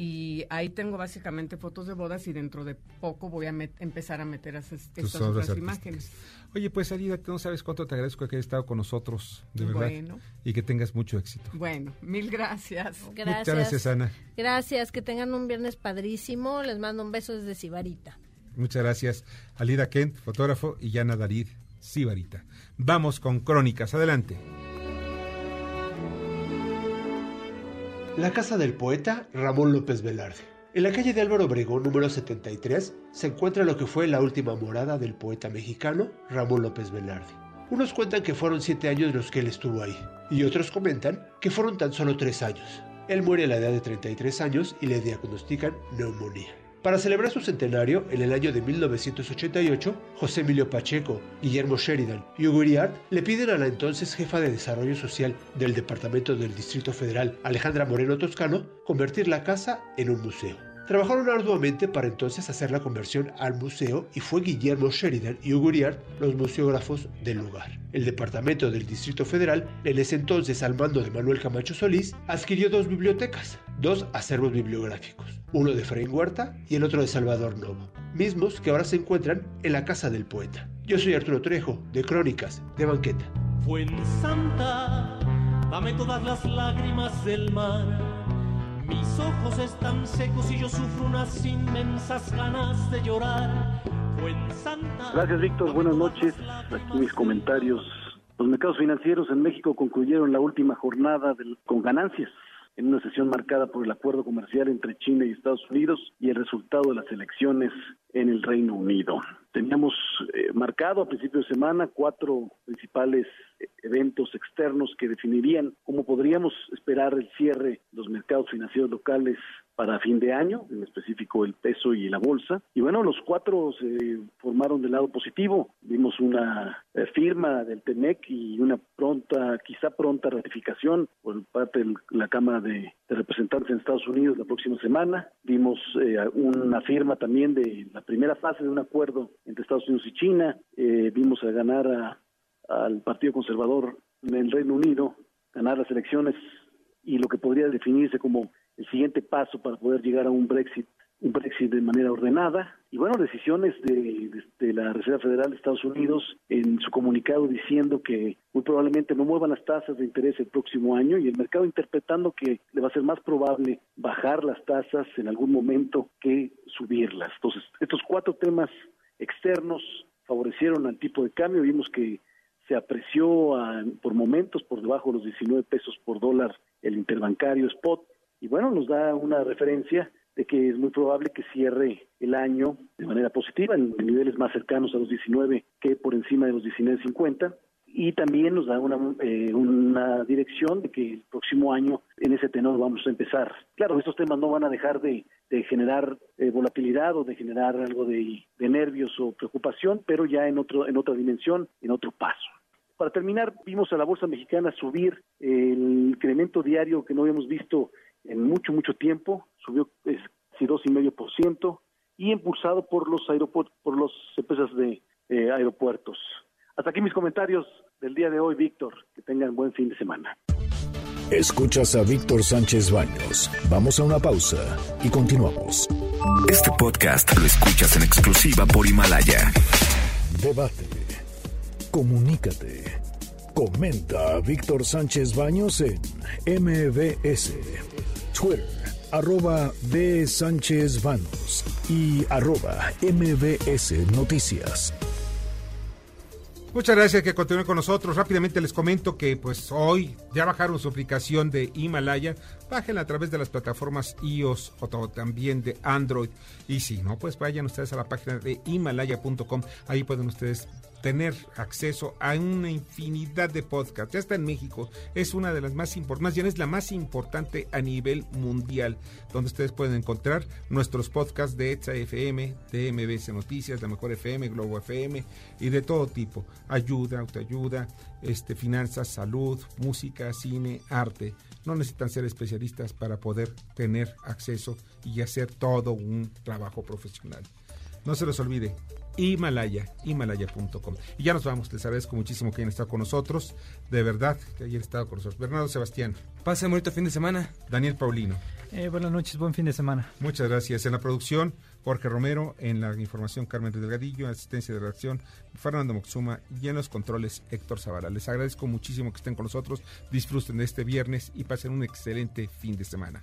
Y ahí tengo básicamente fotos de bodas y dentro de poco voy a met- empezar a meter Tus estas otras artísticas. imágenes. Oye, pues Alida, no sabes cuánto te agradezco que hayas estado con nosotros, de verdad. Bueno. Y que tengas mucho éxito. Bueno, mil gracias. Gracias. Muchas gracias, Ana. Gracias, que tengan un viernes padrísimo. Les mando un beso desde Sibarita. Muchas gracias. Alida Kent, fotógrafo, y Yana Darid, Sibarita. Vamos con crónicas. Adelante. La casa del poeta Ramón López Velarde. En la calle de Álvaro Obregón, número 73, se encuentra lo que fue la última morada del poeta mexicano Ramón López Velarde. Unos cuentan que fueron siete años los que él estuvo ahí, y otros comentan que fueron tan solo tres años. Él muere a la edad de 33 años y le diagnostican neumonía. Para celebrar su centenario, en el año de 1988, José Emilio Pacheco, Guillermo Sheridan y Hugo Iriart le piden a la entonces jefa de Desarrollo Social del Departamento del Distrito Federal, Alejandra Moreno Toscano, convertir la casa en un museo. Trabajaron arduamente para entonces hacer la conversión al museo y fue Guillermo Sheridan y Hugo los museógrafos del lugar. El Departamento del Distrito Federal, en ese entonces al mando de Manuel Camacho Solís, adquirió dos bibliotecas, dos acervos bibliográficos, uno de Efraín Huerta y el otro de Salvador Novo, mismos que ahora se encuentran en la casa del poeta. Yo soy Arturo Trejo, de Crónicas, de Banqueta. Santa, dame todas las lágrimas del mar mis ojos están secos y yo sufro unas inmensas ganas de llorar. Gracias, Víctor. Buenas noches. Aquí mis comentarios. Los mercados financieros en México concluyeron la última jornada del, con ganancias en una sesión marcada por el acuerdo comercial entre China y Estados Unidos y el resultado de las elecciones en el Reino Unido. Teníamos eh, marcado a principios de semana cuatro principales eh, eventos externos que definirían cómo podríamos esperar el cierre de los mercados financieros locales para fin de año, en específico el peso y la bolsa. Y bueno, los cuatro se formaron del lado positivo. Vimos una eh, firma del TEMEC y una pronta, quizá pronta ratificación por parte de la Cámara de, Representantes en Estados Unidos la próxima semana. Vimos eh, una firma también de la primera fase de un acuerdo entre Estados Unidos y China. Eh, vimos a ganar al Partido Conservador en el Reino Unido, ganar las elecciones y lo que podría definirse como el siguiente paso para poder llegar a un Brexit un Brexit de manera ordenada. Y bueno, decisiones de, de, la Reserva Federal de Estados Unidos en su comunicado diciendo que muy probablemente no muevan las tasas de interés el próximo año y el mercado interpretando que le va a ser más probable bajar las tasas en algún momento que subirlas. Entonces, estos cuatro temas externos favorecieron al tipo de cambio, vimos que se apreció por momentos por debajo de los 19 pesos por dólar el interbancario spot y bueno, nos da una referencia de que es muy probable que cierre el año de manera positiva en niveles más cercanos a los 19 que por encima de los 19.50 y también nos da una, eh, una dirección de que el próximo año en ese tenor vamos a empezar. Claro, estos temas no van a dejar de, generar eh, volatilidad o de generar algo de, de, nervios o preocupación, pero ya en, otro, en otra dimensión, en otro paso. Para terminar, vimos a la Bolsa Mexicana subir el incremento diario que no habíamos visto en mucho, mucho tiempo, subió casi dos y medio por ciento y impulsado por los aeropuertos, por las empresas de eh, aeropuertos. Hasta aquí mis comentarios del día de hoy, Víctor. Que tengan buen fin de semana. Escuchas a Víctor Sánchez Baños. Vamos a una pausa y continuamos. Este podcast lo escuchas en exclusiva por Himalaya. Debate. Comunícate. Comenta a Víctor Sánchez Baños en MBS. Twitter, arroba B. Sánchez Vanos y arroba MBS Noticias. Muchas gracias que continúen con nosotros. Rápidamente les comento que pues hoy ya bajaron su aplicación de Himalaya. Bájenla a través de las plataformas iOS o también de Android. Y si no, pues vayan ustedes a la página de himalaya.com. Ahí pueden ustedes tener acceso a una infinidad de podcasts. Ya está en México, es una de las más importantes, ya es la más importante a nivel mundial, donde ustedes pueden encontrar nuestros podcasts de ETSA FM, de Noticias, de Mejor FM, Globo FM y de todo tipo. Ayuda, autoayuda, este, finanzas, salud, música, cine, arte. No necesitan ser especialistas para poder tener acceso y hacer todo un trabajo profesional. No se les olvide, Himalaya, himalaya.com. Y ya nos vamos, les agradezco muchísimo que hayan estado con nosotros, de verdad que hayan estado con nosotros. Bernardo Sebastián. Pase un bonito fin de semana. Daniel Paulino. Eh, buenas noches, buen fin de semana. Muchas gracias. En la producción, Jorge Romero, en la información, Carmen Delgadillo, en asistencia de redacción, Fernando Moxuma y en los controles, Héctor Zavala. Les agradezco muchísimo que estén con nosotros, disfruten de este viernes y pasen un excelente fin de semana.